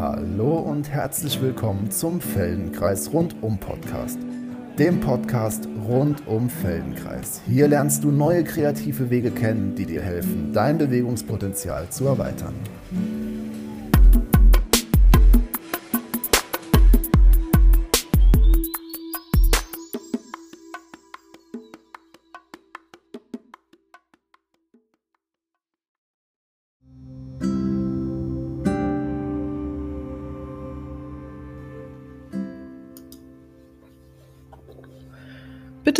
Hallo und herzlich willkommen zum Feldenkreis Rundum Podcast. Dem Podcast rund um Feldenkreis. Hier lernst du neue kreative Wege kennen, die dir helfen, dein Bewegungspotenzial zu erweitern.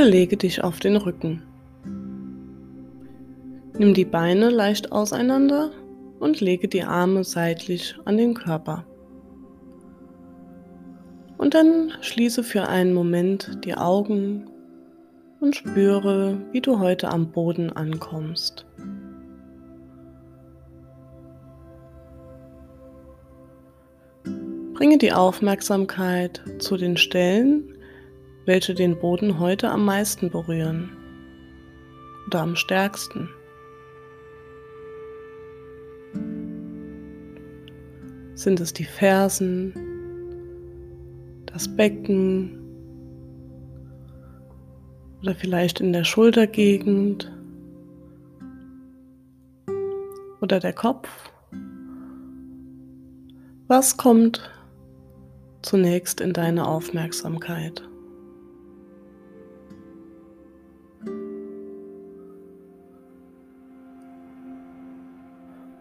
Bitte lege dich auf den Rücken. Nimm die Beine leicht auseinander und lege die Arme seitlich an den Körper. Und dann schließe für einen Moment die Augen und spüre, wie du heute am Boden ankommst. Bringe die Aufmerksamkeit zu den Stellen, welche den Boden heute am meisten berühren oder am stärksten. Sind es die Fersen, das Becken oder vielleicht in der Schultergegend oder der Kopf? Was kommt zunächst in deine Aufmerksamkeit?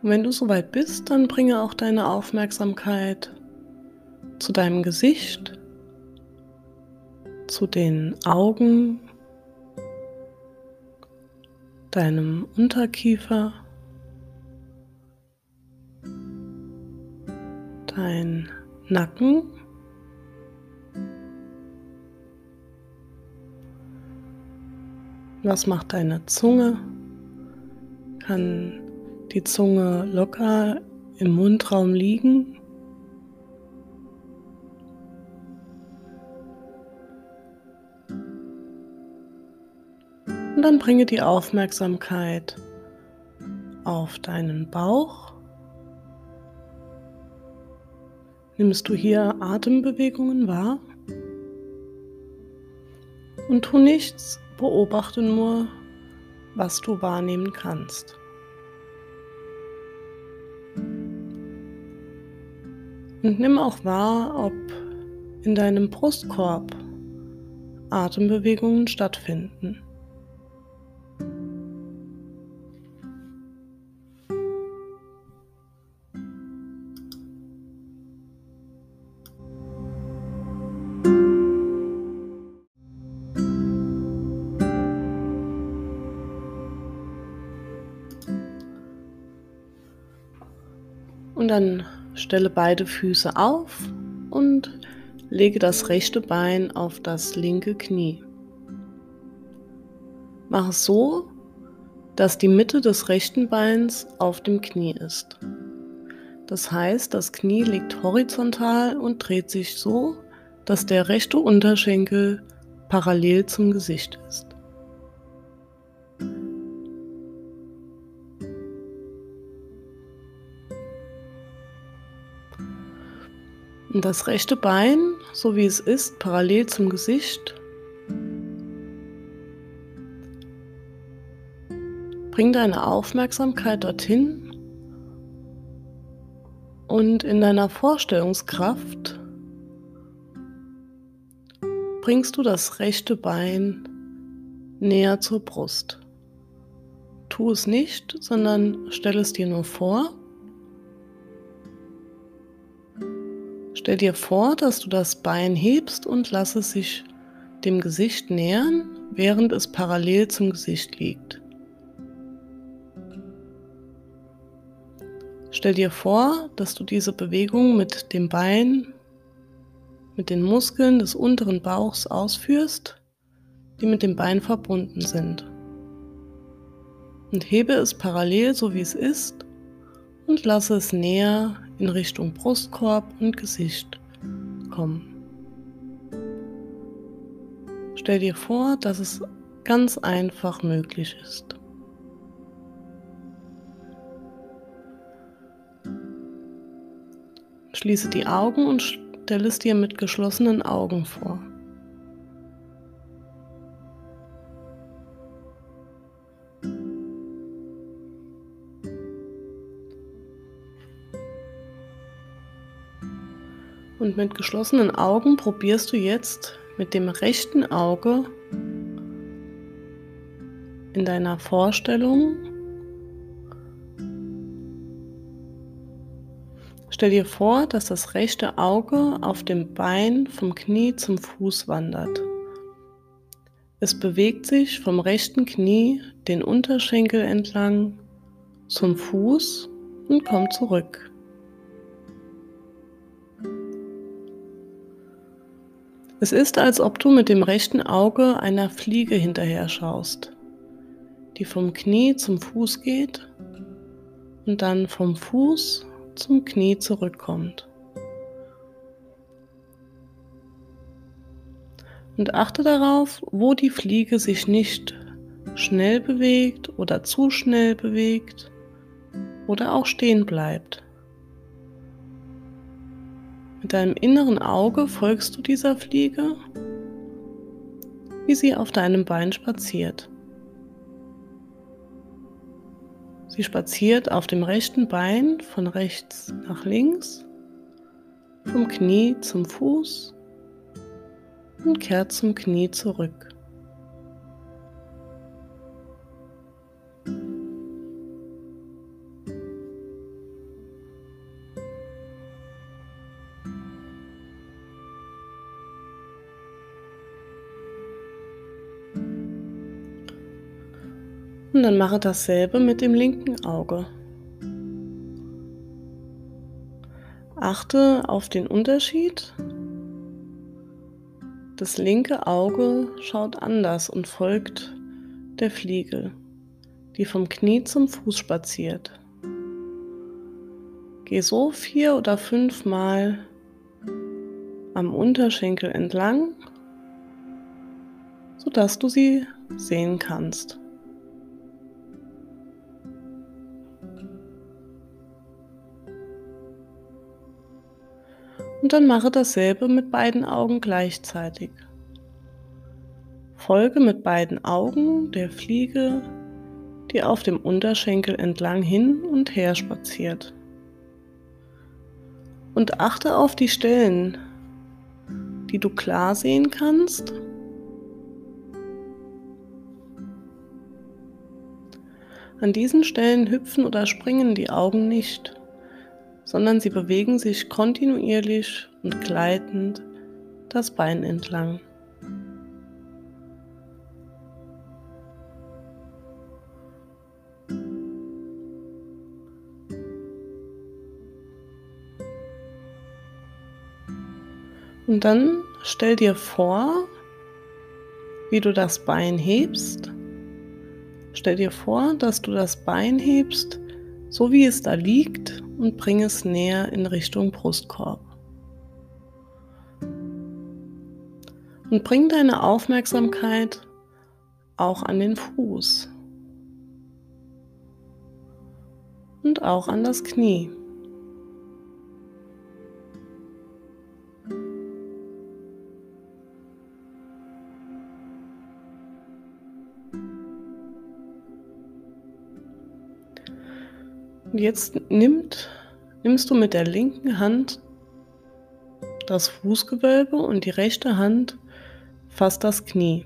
Und wenn du soweit bist, dann bringe auch deine Aufmerksamkeit zu deinem Gesicht, zu den Augen, deinem Unterkiefer, dein Nacken. Was macht deine Zunge? Kann die Zunge locker im Mundraum liegen. Und dann bringe die Aufmerksamkeit auf deinen Bauch. Nimmst du hier Atembewegungen wahr? Und tu nichts, beobachte nur, was du wahrnehmen kannst. Und nimm auch wahr, ob in deinem Brustkorb Atembewegungen stattfinden. Und dann Stelle beide Füße auf und lege das rechte Bein auf das linke Knie. Mach es so, dass die Mitte des rechten Beins auf dem Knie ist. Das heißt, das Knie liegt horizontal und dreht sich so, dass der rechte Unterschenkel parallel zum Gesicht ist. Und das rechte Bein, so wie es ist, parallel zum Gesicht. Bring deine Aufmerksamkeit dorthin und in deiner Vorstellungskraft bringst du das rechte Bein näher zur Brust. Tu es nicht, sondern stell es dir nur vor Stell dir vor, dass du das Bein hebst und lass es sich dem Gesicht nähern, während es parallel zum Gesicht liegt. Stell dir vor, dass du diese Bewegung mit dem Bein, mit den Muskeln des unteren Bauchs ausführst, die mit dem Bein verbunden sind. Und hebe es parallel, so wie es ist, und lasse es näher in Richtung Brustkorb und Gesicht kommen. Stell dir vor, dass es ganz einfach möglich ist. Schließe die Augen und stelle es dir mit geschlossenen Augen vor. Und mit geschlossenen Augen probierst du jetzt mit dem rechten Auge in deiner Vorstellung. Stell dir vor, dass das rechte Auge auf dem Bein vom Knie zum Fuß wandert. Es bewegt sich vom rechten Knie den Unterschenkel entlang zum Fuß und kommt zurück. Es ist, als ob du mit dem rechten Auge einer Fliege hinterher schaust, die vom Knie zum Fuß geht und dann vom Fuß zum Knie zurückkommt. Und achte darauf, wo die Fliege sich nicht schnell bewegt oder zu schnell bewegt oder auch stehen bleibt. Mit deinem inneren Auge folgst du dieser Fliege, wie sie auf deinem Bein spaziert. Sie spaziert auf dem rechten Bein von rechts nach links, vom Knie zum Fuß und kehrt zum Knie zurück. Und dann mache dasselbe mit dem linken Auge. Achte auf den Unterschied. Das linke Auge schaut anders und folgt der Fliege, die vom Knie zum Fuß spaziert. Geh so vier oder fünf Mal am Unterschenkel entlang, sodass du sie sehen kannst. Und dann mache dasselbe mit beiden Augen gleichzeitig. Folge mit beiden Augen der Fliege, die auf dem Unterschenkel entlang hin und her spaziert. Und achte auf die Stellen, die du klar sehen kannst. An diesen Stellen hüpfen oder springen die Augen nicht sondern sie bewegen sich kontinuierlich und gleitend das Bein entlang. Und dann stell dir vor, wie du das Bein hebst. Stell dir vor, dass du das Bein hebst, so wie es da liegt und bring es näher in Richtung Brustkorb. Und bring deine Aufmerksamkeit auch an den Fuß und auch an das Knie. Und jetzt nimmt, nimmst du mit der linken Hand das Fußgewölbe und die rechte Hand fasst das Knie.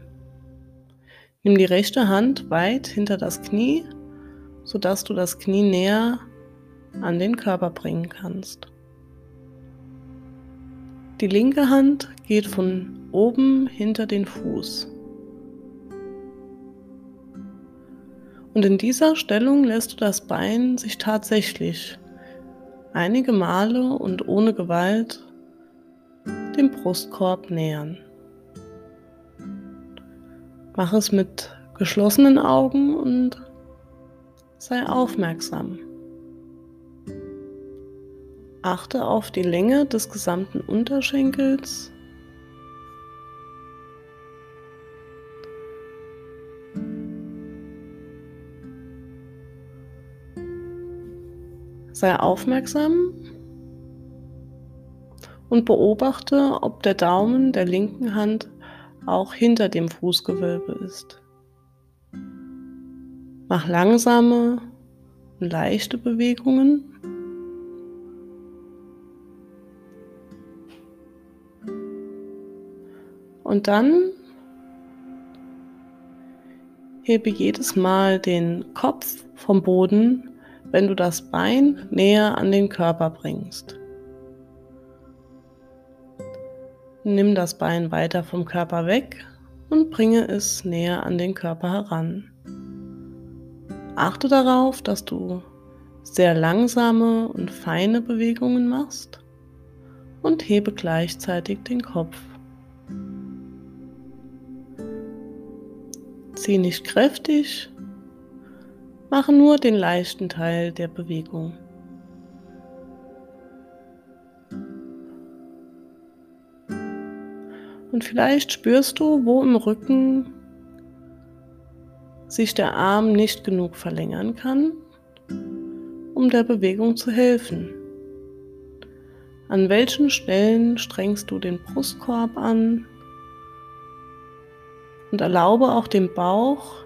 Nimm die rechte Hand weit hinter das Knie, sodass du das Knie näher an den Körper bringen kannst. Die linke Hand geht von oben hinter den Fuß. Und in dieser Stellung lässt du das Bein sich tatsächlich einige Male und ohne Gewalt dem Brustkorb nähern. Mach es mit geschlossenen Augen und sei aufmerksam. Achte auf die Länge des gesamten Unterschenkels Sei aufmerksam und beobachte, ob der Daumen der linken Hand auch hinter dem Fußgewölbe ist. Mach langsame leichte Bewegungen. Und dann hebe jedes Mal den Kopf vom Boden, wenn du das Bein näher an den Körper bringst. Nimm das Bein weiter vom Körper weg und bringe es näher an den Körper heran. Achte darauf, dass du sehr langsame und feine Bewegungen machst und hebe gleichzeitig den Kopf. Zieh nicht kräftig, mache nur den leichten Teil der Bewegung. Und vielleicht spürst du, wo im Rücken sich der Arm nicht genug verlängern kann, um der Bewegung zu helfen. An welchen Stellen strengst du den Brustkorb an und erlaube auch dem Bauch,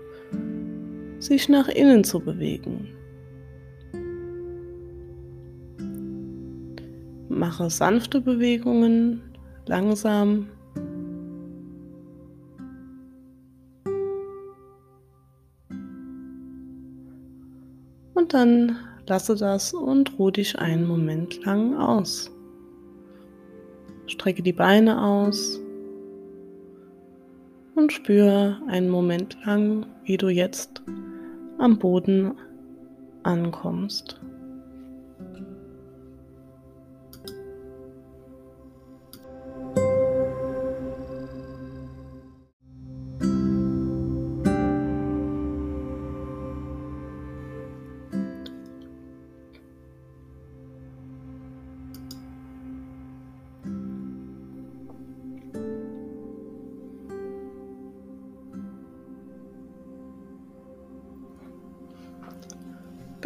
sich nach innen zu bewegen. Mache sanfte Bewegungen, langsam Und dann lasse das und ruh dich einen Moment lang aus. Strecke die Beine aus und spüre einen Moment lang, wie du jetzt am Boden ankommst.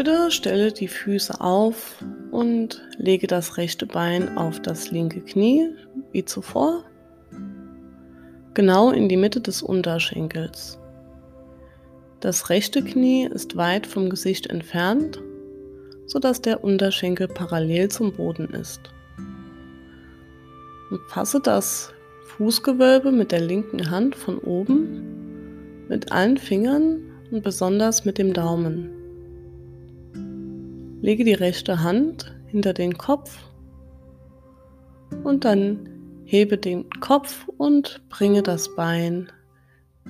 Bitte stelle die Füße auf und lege das rechte Bein auf das linke Knie, wie zuvor, genau in die Mitte des Unterschenkels. Das rechte Knie ist weit vom Gesicht entfernt, sodass der Unterschenkel parallel zum Boden ist. Und fasse das Fußgewölbe mit der linken Hand von oben, mit allen Fingern und besonders mit dem Daumen. Lege die rechte Hand hinter den Kopf und dann hebe den Kopf und bringe das Bein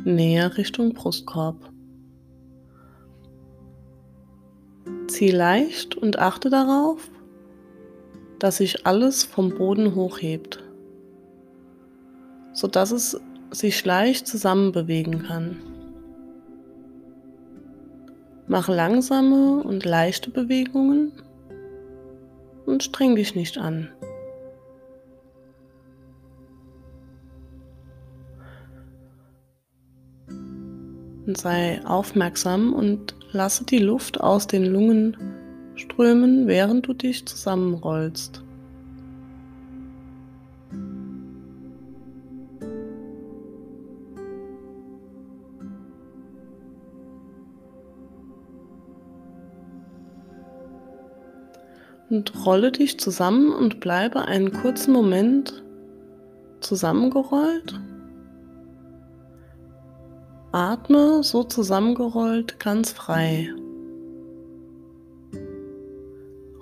näher Richtung Brustkorb. Zieh leicht und achte darauf, dass sich alles vom Boden hochhebt, sodass es sich leicht zusammenbewegen kann. Mach langsame und leichte Bewegungen und streng dich nicht an. Und sei aufmerksam und lasse die Luft aus den Lungen strömen, während du dich zusammenrollst. Und rolle dich zusammen und bleibe einen kurzen Moment zusammengerollt. Atme so zusammengerollt ganz frei.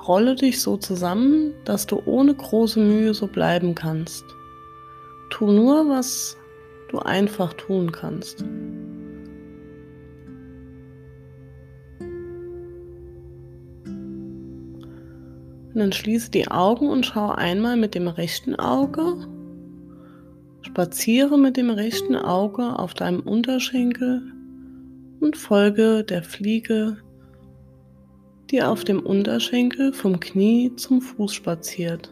Rolle dich so zusammen, dass du ohne große Mühe so bleiben kannst. Tu nur, was du einfach tun kannst. Und dann schließe die Augen und schaue einmal mit dem rechten Auge. Spaziere mit dem rechten Auge auf deinem Unterschenkel und folge der Fliege, die auf dem Unterschenkel vom Knie zum Fuß spaziert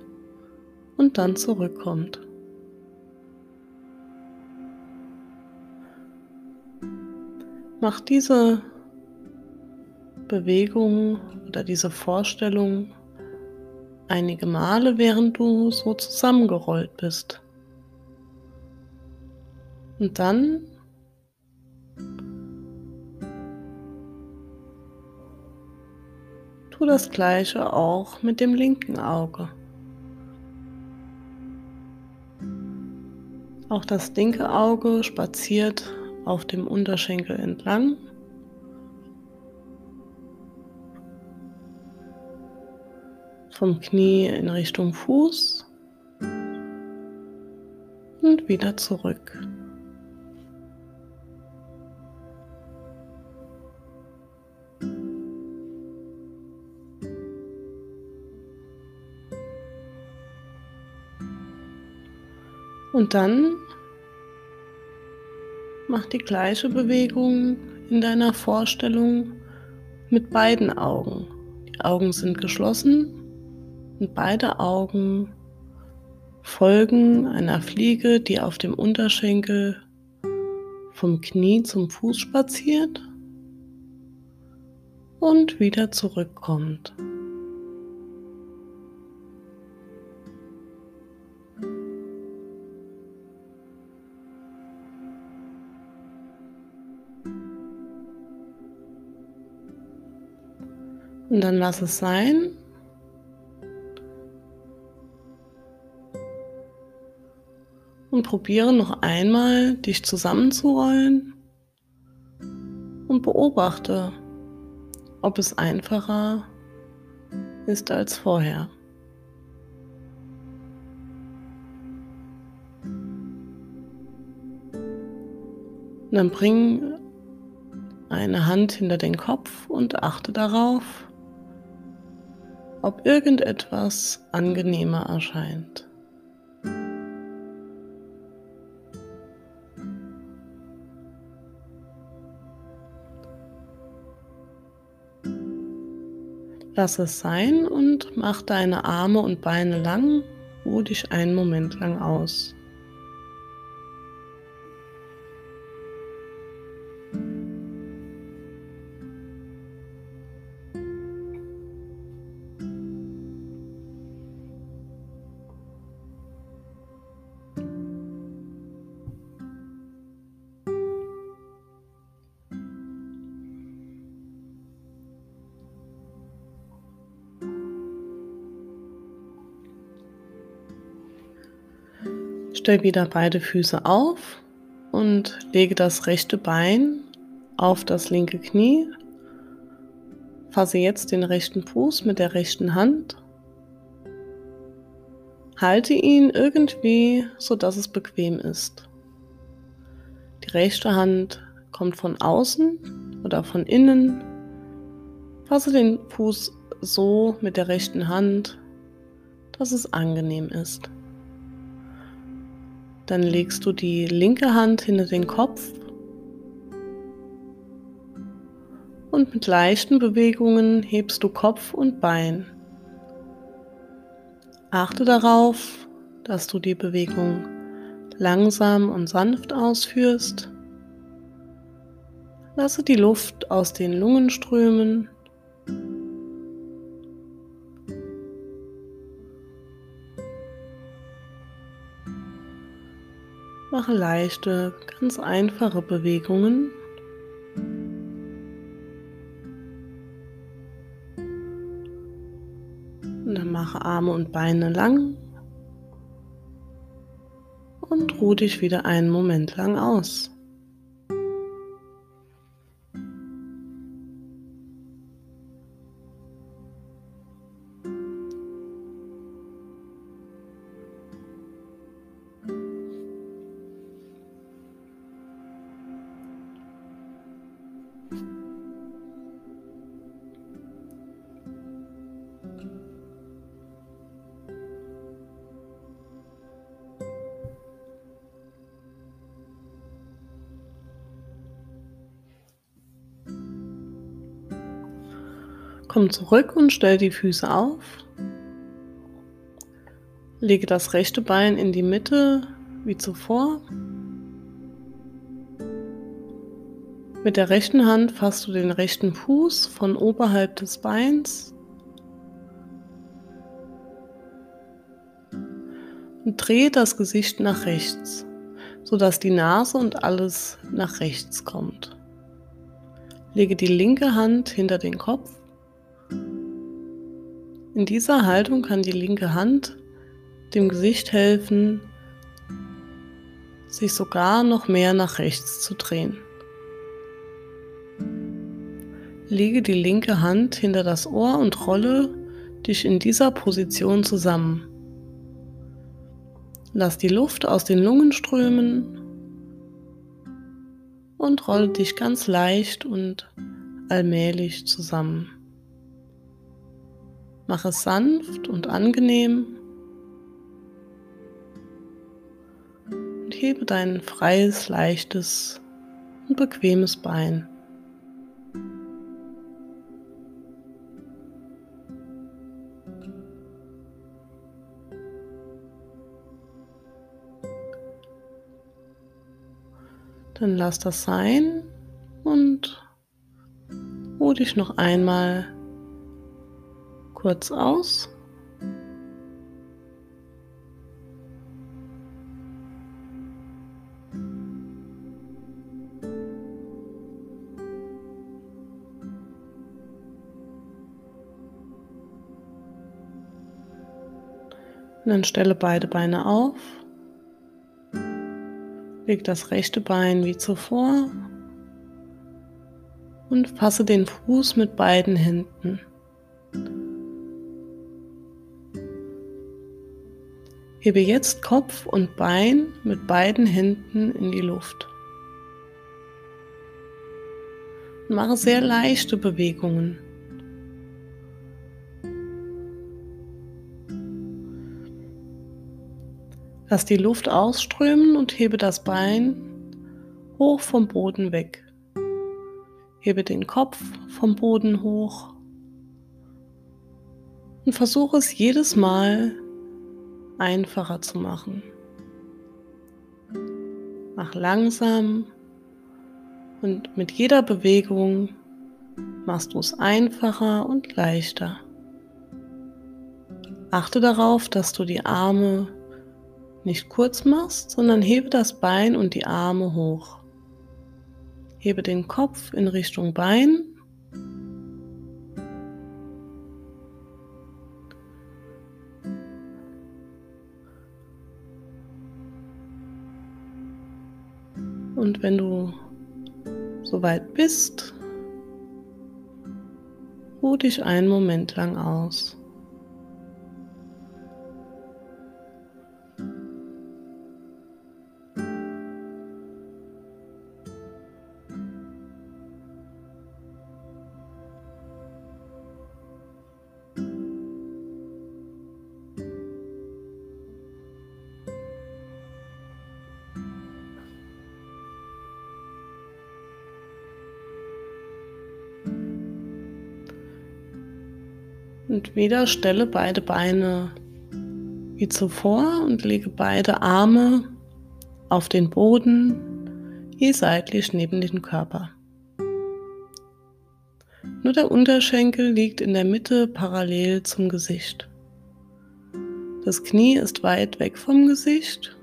und dann zurückkommt. Mach diese Bewegung oder diese Vorstellung einige Male, während du so zusammengerollt bist. Und dann tu das gleiche auch mit dem linken Auge. Auch das linke Auge spaziert auf dem Unterschenkel entlang. Vom Knie in Richtung Fuß und wieder zurück. Und dann mach die gleiche Bewegung in deiner Vorstellung mit beiden Augen. Die Augen sind geschlossen und beide Augen folgen einer Fliege, die auf dem Unterschenkel vom Knie zum Fuß spaziert und wieder zurückkommt. Und dann lass es sein. Und probiere noch einmal, dich zusammenzurollen und beobachte, ob es einfacher ist als vorher. Dann bring eine Hand hinter den Kopf und achte darauf, ob irgendetwas angenehmer erscheint. Lass es sein und mach deine Arme und Beine lang, ruh dich einen Moment lang aus. Stell wieder beide Füße auf und lege das rechte Bein auf das linke Knie. Fasse jetzt den rechten Fuß mit der rechten Hand. Halte ihn irgendwie, so dass es bequem ist. Die rechte Hand kommt von außen oder von innen. Fasse den Fuß so mit der rechten Hand, dass es angenehm ist. Dann legst du die linke Hand hinter den Kopf und mit leichten Bewegungen hebst du Kopf und Bein. Achte darauf, dass du die Bewegung langsam und sanft ausführst. Lasse die Luft aus den Lungen strömen Mache leichte, ganz einfache Bewegungen. Und dann mache Arme und Beine lang und ruh dich wieder einen Moment lang aus. Komm zurück und stell die Füße auf. Lege das rechte Bein in die Mitte wie zuvor. Mit der rechten Hand fasst du den rechten Fuß von oberhalb des Beins Und drehe das Gesicht nach rechts, sodass die Nase und alles nach rechts kommt. Lege die linke Hand hinter den Kopf. In dieser Haltung kann die linke Hand dem Gesicht helfen, sich sogar noch mehr nach rechts zu drehen. Lege die linke Hand hinter das Ohr und rolle dich in dieser Position zusammen. Lass die Luft aus den Lungen strömen und rolle dich ganz leicht und allmählich zusammen. Mach es sanft und angenehm und hebe dein freies, leichtes und bequemes Bein. Dann lass das sein und ruh dich noch einmal kurz aus. Und dann stelle beide Beine auf. Leg das rechte Bein wie zuvor und fasse den Fuß mit beiden Händen. Hebe jetzt Kopf und Bein mit beiden Händen in die Luft. mache sehr leichte Bewegungen. Lass die Luft ausströmen und hebe das Bein hoch vom Boden weg. Hebe den Kopf vom Boden hoch und versuche es jedes Mal einfacher zu machen. Mach langsam und mit jeder Bewegung machst du es einfacher und leichter. Achte darauf, dass du die Arme nicht kurz machst, sondern hebe das Bein und die Arme hoch. Hebe den Kopf in Richtung Bein. Und wenn du soweit bist, ruh dich einen Moment lang aus. Und wieder stelle beide Beine wie zuvor und lege beide Arme auf den Boden, je seitlich neben den Körper. Nur der Unterschenkel liegt in der Mitte parallel zum Gesicht. Das Knie ist weit weg vom Gesicht.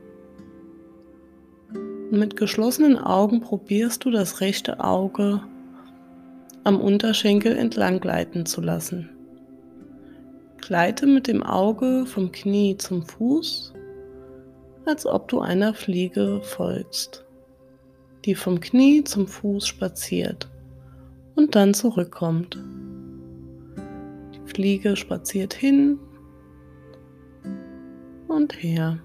Mit geschlossenen Augen probierst du das rechte Auge am Unterschenkel entlang gleiten zu lassen. Gleite mit dem Auge vom Knie zum Fuß, als ob du einer Fliege folgst, die vom Knie zum Fuß spaziert und dann zurückkommt. Die Fliege spaziert hin und her.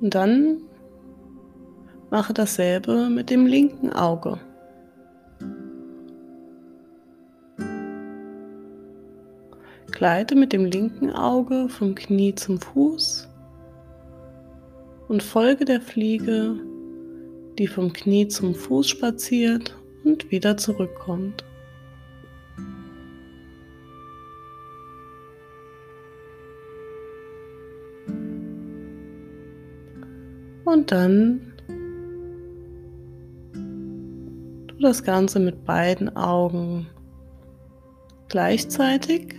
Und dann Mache dasselbe mit dem linken Auge. Gleite mit dem linken Auge vom Knie zum Fuß und folge der Fliege, die vom Knie zum Fuß spaziert und wieder zurückkommt. Und dann Tu das Ganze mit beiden Augen gleichzeitig.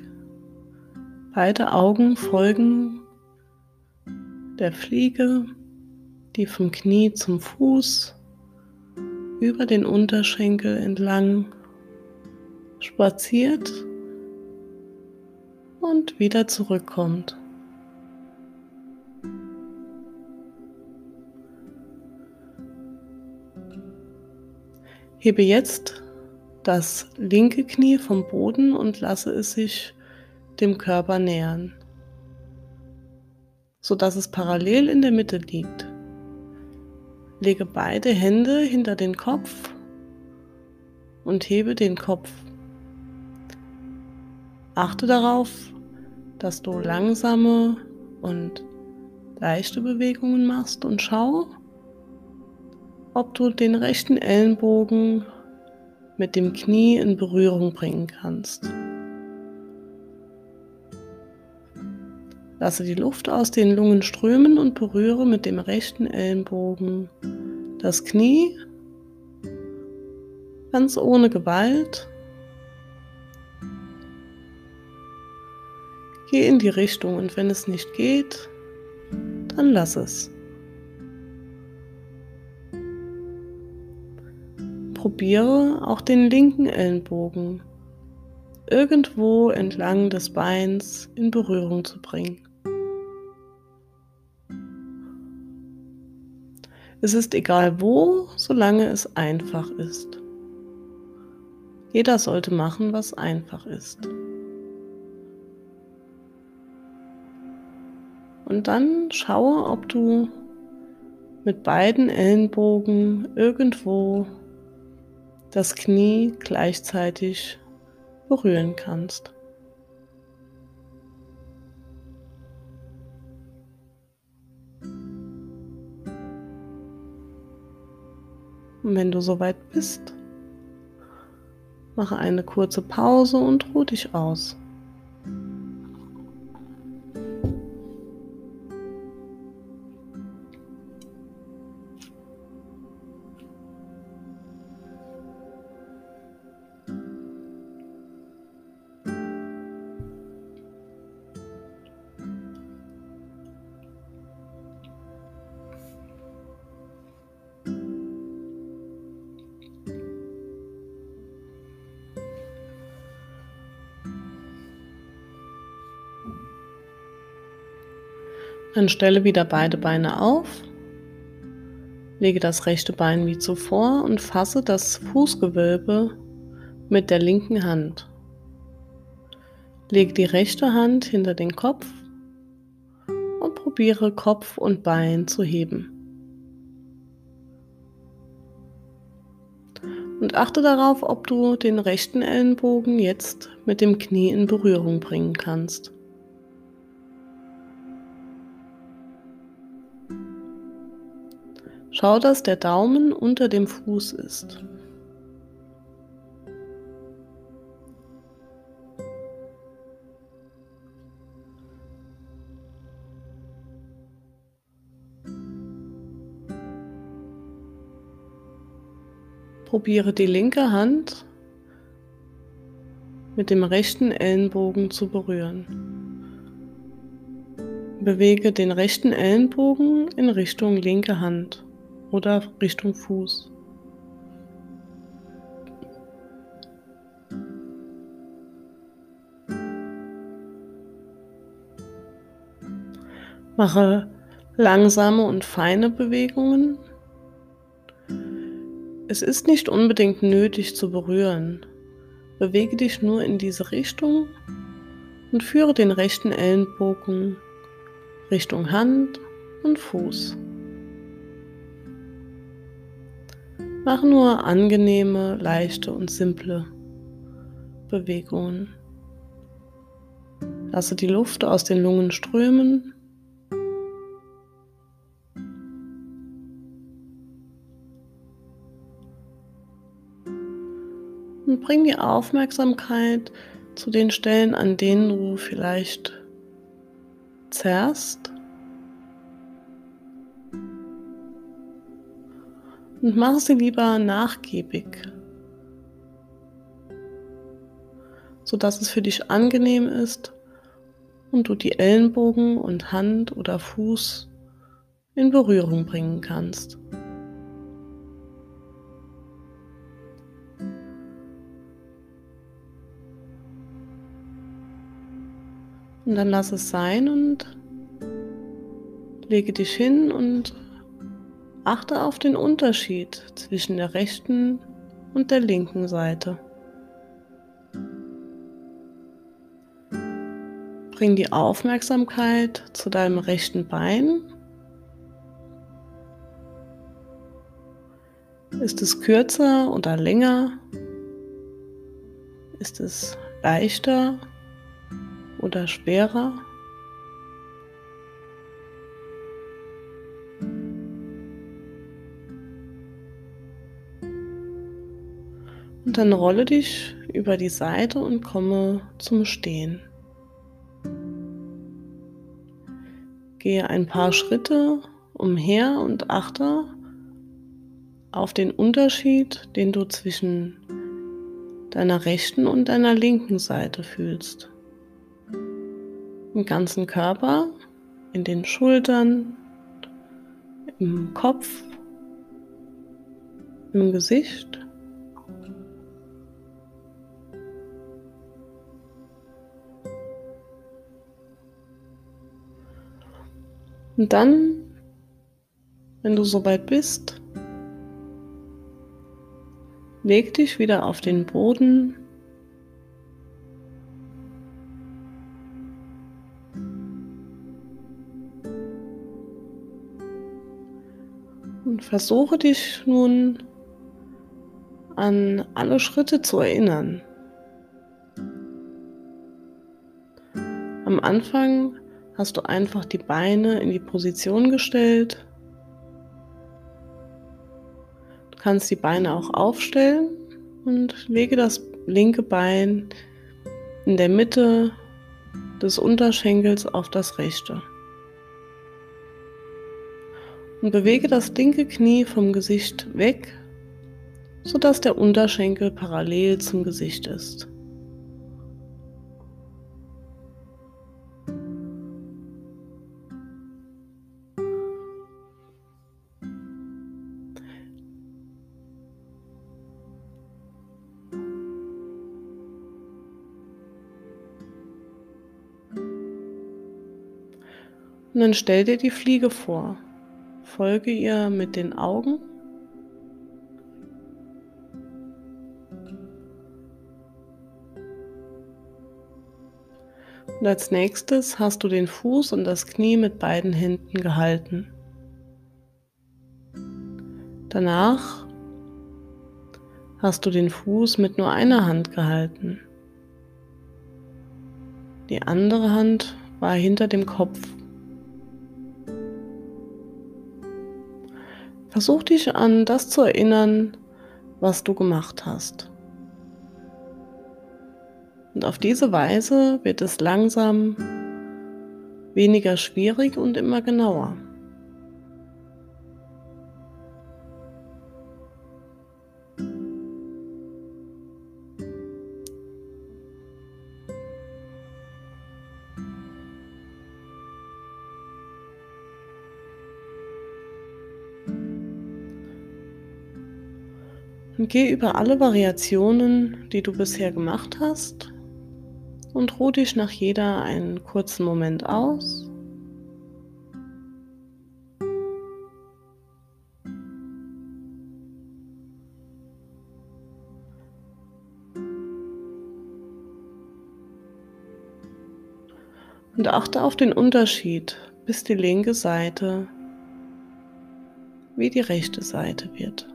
Beide Augen folgen der Fliege, die vom Knie zum Fuß über den Unterschenkel entlang spaziert und wieder zurückkommt. Hebe jetzt das linke Knie vom Boden und lasse es sich dem Körper nähern, sodass es parallel in der Mitte liegt. Lege beide Hände hinter den Kopf und hebe den Kopf. Achte darauf, dass du langsame und leichte Bewegungen machst und schau, ob du den rechten Ellenbogen mit dem Knie in Berührung bringen kannst. Lasse die Luft aus den Lungen strömen und berühre mit dem rechten Ellenbogen das Knie ganz ohne Gewalt. Geh in die Richtung und wenn es nicht geht, dann lass es. Probiere auch den linken Ellenbogen irgendwo entlang des Beins in Berührung zu bringen. Es ist egal wo, solange es einfach ist. Jeder sollte machen, was einfach ist. Und dann schaue, ob du mit beiden Ellenbogen irgendwo das Knie gleichzeitig berühren kannst. Und wenn du soweit bist, mache eine kurze Pause und ruh dich aus. Dann stelle wieder beide Beine auf, lege das rechte Bein wie zuvor und fasse das Fußgewölbe mit der linken Hand. Lege die rechte Hand hinter den Kopf und probiere Kopf und Bein zu heben. Und achte darauf, ob du den rechten Ellenbogen jetzt mit dem Knie in Berührung bringen kannst. Schau, dass der Daumen unter dem Fuß ist. Probiere die linke Hand mit dem rechten Ellenbogen zu berühren. Bewege den rechten Ellenbogen in Richtung linke Hand oder Richtung Fuß. Mache langsame und feine Bewegungen. Es ist nicht unbedingt nötig zu berühren. Bewege dich nur in diese Richtung und führe den rechten Ellenbogen Richtung Hand und Fuß. Mach nur angenehme, leichte und simple Bewegungen. Lasse die Luft aus den Lungen strömen. Und bring die Aufmerksamkeit zu den Stellen, an denen du vielleicht zerrst und mach sie lieber nachgiebig, sodass es für dich angenehm ist und du die Ellenbogen und Hand oder Fuß in Berührung bringen kannst. Und dann lass es sein und lege dich hin und achte auf den Unterschied zwischen der rechten und der linken Seite. Bring die Aufmerksamkeit zu deinem rechten Bein. Ist es kürzer oder länger? Ist es leichter oder schwerer? Dann rolle dich über die Seite und komme zum Stehen. Gehe ein paar Schritte umher und achte auf den Unterschied, den du zwischen deiner rechten und deiner linken Seite fühlst. Im ganzen Körper, in den Schultern, im Kopf, im Gesicht. Und dann, wenn du soweit bist, leg dich wieder auf den Boden. Und versuche dich nun an alle Schritte zu erinnern. Am Anfang hast du einfach die Beine in die Position gestellt. Du kannst die Beine auch aufstellen und lege das linke Bein in der Mitte des Unterschenkels auf das rechte. Und bewege das linke Knie vom Gesicht weg, sodass der Unterschenkel parallel zum Gesicht ist. Dann stell dir die Fliege vor. Folge ihr mit den Augen. Und als nächstes hast du den Fuß und das Knie mit beiden Händen gehalten. Danach hast du den Fuß mit nur einer Hand gehalten. Die andere Hand war hinter dem Kopf Versuch dich an das zu erinnern, was du gemacht hast. Und auf diese Weise wird es langsam weniger schwierig und immer genauer. Geh über alle Variationen, die du bisher gemacht hast und ruh dich nach jeder einen kurzen Moment aus. Und achte auf den Unterschied, bis die linke Seite wie die rechte Seite wird.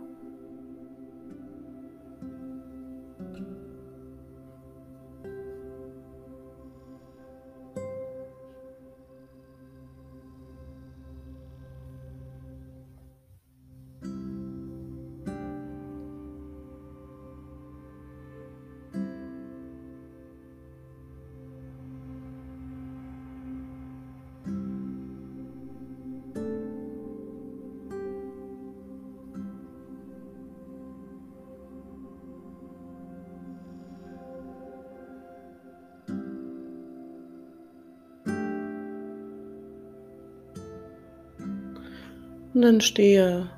Und dann stehe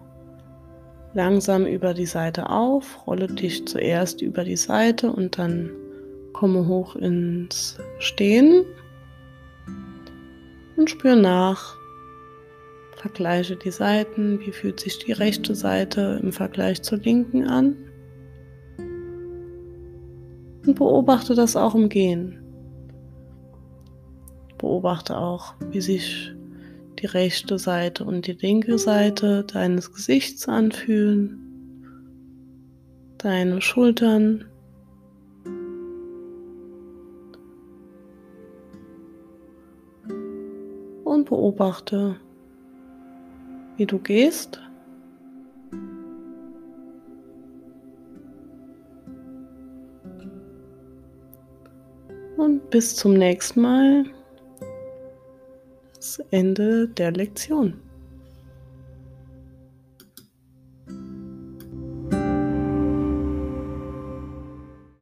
langsam über die Seite auf, rolle dich zuerst über die Seite und dann komme hoch ins Stehen und spür nach. Vergleiche die Seiten, wie fühlt sich die rechte Seite im Vergleich zur linken an. Und beobachte das auch im Gehen. Beobachte auch, wie sich die rechte Seite und die linke Seite deines Gesichts anfühlen, deine Schultern. Und beobachte, wie du gehst. Und bis zum nächsten Mal. Das Ende der Lektion.